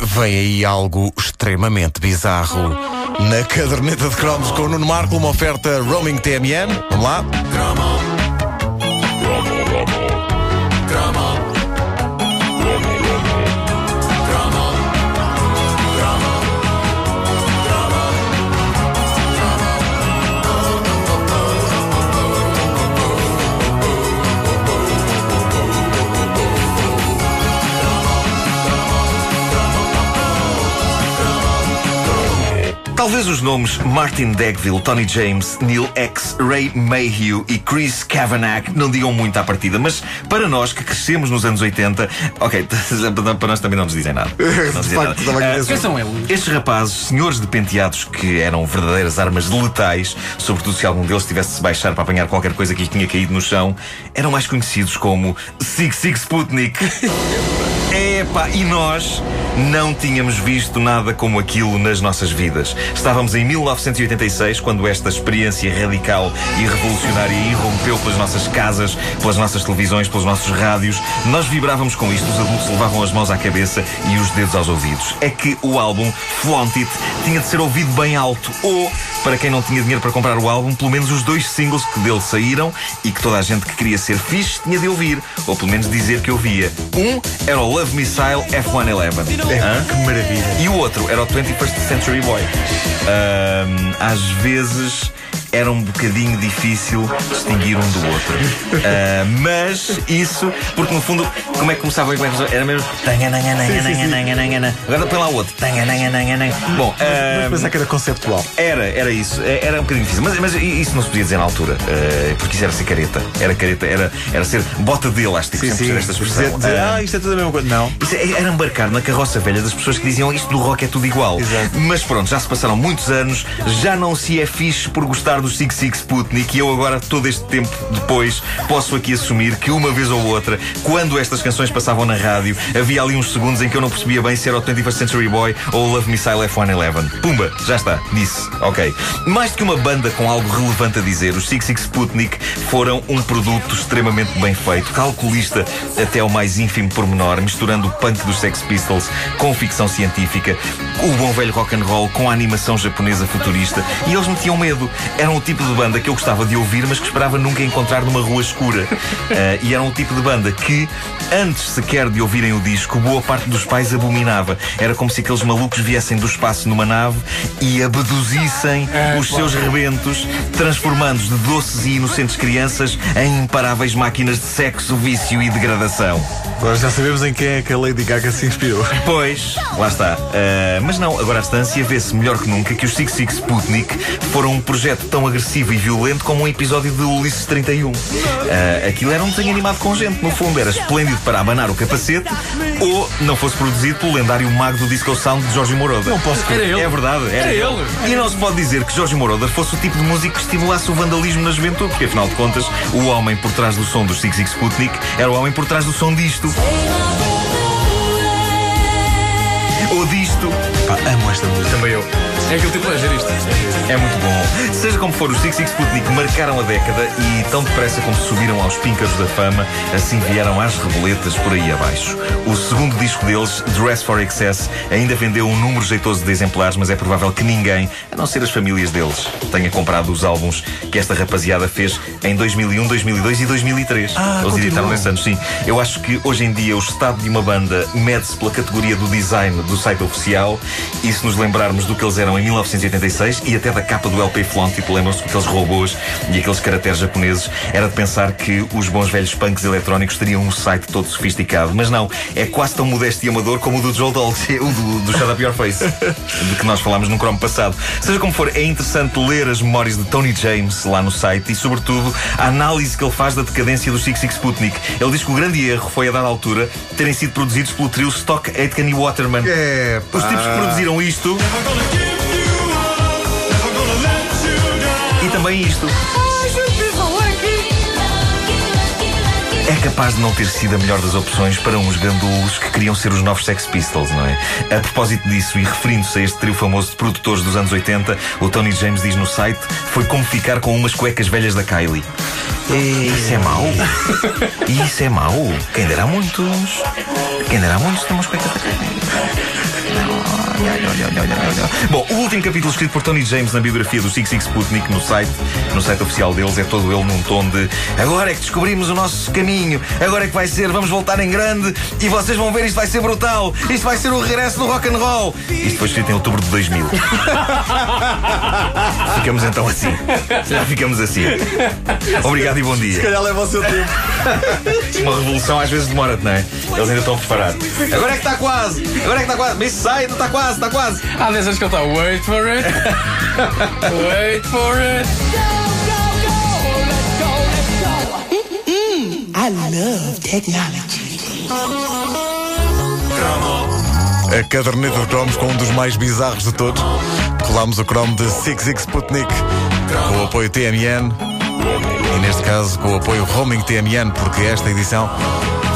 vem aí algo extremamente bizarro. Na caderneta de cromos com o Nuno Marco, uma oferta roaming TMN. Vamos lá. Talvez os nomes Martin Degville, Tony James, Neil X, Ray Mayhew e Chris Kavanagh não digam muito à partida, mas para nós que crescemos nos anos 80, ok, para nós também não nos dizem nada. Não dizem nada. Uh, Quem são eles? Estes rapazes, senhores de penteados que eram verdadeiras armas letais, sobretudo se algum deles tivesse de se baixar para apanhar qualquer coisa que lhe tinha caído no chão, eram mais conhecidos como Sig Sig Sputnik. Epá, e nós não tínhamos visto nada como aquilo nas nossas vidas. Estávamos em 1986, quando esta experiência radical e revolucionária irrompeu pelas nossas casas, pelas nossas televisões, pelos nossos rádios. Nós vibrávamos com isto, os adultos levavam as mãos à cabeça e os dedos aos ouvidos. É que o álbum Flaunt It tinha de ser ouvido bem alto, ou, para quem não tinha dinheiro para comprar o álbum, pelo menos os dois singles que dele saíram e que toda a gente que queria ser fixe tinha de ouvir, ou pelo menos dizer que ouvia. Um era o Love Missile F-111. É, que maravilha. E o outro era o 21st Century Boy. Ahm, às vezes era um bocadinho difícil distinguir um do outro. Ah, mas isso, porque no fundo, como é que começava? Como é que começava? Era mesmo. Agora põe lá o outro. Bom, ah, Vamos pensar que era conceptual. era, era isso. É, Era um bocadinho difícil. Mas, mas isso não se podia dizer na altura. eh, porque isso era ser careta. Era careta, era, era ser bota de elástico. Sim, sim. esta. Dizer, dizer, Ah, isto é tudo a mesma coisa. Não. é- era embarcar na carroça velha das pessoas que diziam isto do rock é tudo igual. Exato. Mas pronto, já se passaram muitos anos, já não se é fixe por gostar do Sig Sig Sputnik e eu agora, todo este tempo depois, posso aqui assumir que uma vez ou outra, quando estas canções passavam na rádio, havia ali uns segundos em que eu não percebia bem se era o 21st Century Boy ou o Love Missile F-111. Pumba, já está, disse. Ok. Mais do que uma banda com algo relevante a dizer, os Sig Sig Sputnik foram um produto extremamente bem feito, calculista até ao mais ínfimo pormenor, misturando o punk dos Sex Pistols com ficção científica, o bom velho rock and roll com a animação japonesa futurista, e eles metiam medo. Eram o tipo de banda que eu gostava de ouvir, mas que esperava nunca encontrar numa rua escura. Ah, e eram o tipo de banda que, antes sequer de ouvirem o disco, boa parte dos pais abominava. Era como se aqueles malucos viessem do espaço numa nave e abduzissem os seus rebentos, transformando-os de doces e inocentes crianças em imparáveis máquinas de sexo, vício e degradação. Agora já sabemos em quem é que a Lady Gaga se inspirou. Pois, lá está. Ah, mas não, agora à distância vê-se melhor que nunca que os Six Six Sputnik foram um projeto tão agressivo e violento como um episódio de Ulisses 31. Ah, aquilo era um desenho animado com gente, no fundo. Era esplêndido para abanar o capacete ou não fosse produzido pelo lendário mago do Disco Sound de Jorge Moroder. Não posso Era ele. É verdade, era, Era ele. ele. E não se pode dizer que Jorge Moroder fosse o tipo de músico que estimulasse o vandalismo na juventude, porque afinal de contas, o homem por trás do som dos Six Six Sputnik era o homem por trás do som disto. Ou disto. Pá, amo esta música. Também eu. É aquele tipo de ler isto. É muito bom. Seja como for, os Six Six Sputnik marcaram a década e tão depressa como subiram aos píncaros da fama, assim vieram às reboletas por aí abaixo. O segundo disco deles, Dress for Excess, ainda vendeu um número jeitoso de exemplares, mas é provável que ninguém, a não ser as famílias deles, tenha comprado os álbuns que esta rapaziada fez em 2001, 2002 e 2003. Ah, Eles editaram continuam. nesses anos, sim. Eu acho que hoje em dia o estado de uma banda mede-se pela categoria do design do site oficial e se nos lembrarmos do que eles eram em 1986 e até da capa do LP Flaunt, lembram-se com aqueles robôs e aqueles caracteres japoneses, era de pensar que os bons velhos punks eletrónicos teriam um site todo sofisticado. Mas não, é quase tão modesto e amador como o do Joel Dolce, o do, do Shut Up Your Face, de que nós falámos num cromo passado. Seja como for, é interessante ler as memórias de Tony James lá no site e, sobretudo, a análise que ele faz da decadência do Six Six Sputnik. Ele diz que o grande erro foi, a dada altura, terem sido produzidos pelo trio Stock, Aitken e Waterman. É, Os tipos que produziram isto e também isto. É capaz de não ter sido a melhor das opções para uns gandulos que queriam ser os novos Sex Pistols, não é? A propósito disso, e referindo-se a este trio famoso de produtores dos anos 80, o Tony James diz no site: foi como ficar com umas cuecas velhas da Kylie. Isso é mau? Isso é mau? Quem dera muitos? Quem dera muitos tem umas cuecas da Kylie? Bom, o último capítulo escrito por Tony James na biografia do Six Six Sputnik no site, no site oficial deles é todo ele num tom de agora é que descobrimos o nosso caminho, agora é que vai ser, vamos voltar em grande e vocês vão ver, isto vai ser brutal, isto vai ser o regresso do rock and roll. Isto foi escrito em outubro de 2000. ficamos então assim. Já ficamos assim. Obrigado e bom dia. calhar leva o seu tempo. Uma revolução às vezes demora-te, não é? Eles ainda estão a preparar. Agora é que está quase! Agora é que está quase! Mas sai, está quase, está quase! Há 10 anos que ele está. Wait for it. Wait for it. I love technology. A caderneta de cromos com um dos mais bizarros de todos. Colámos o cromo de Six Six Sputnik com o apoio TMN e neste caso com o apoio Roaming TMN, porque esta edição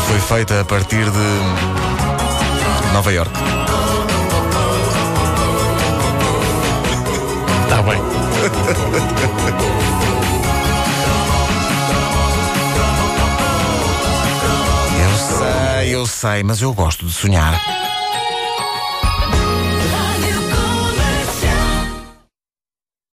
foi feita a partir de Nova York. Eu sei, eu sei, mas eu gosto de sonhar.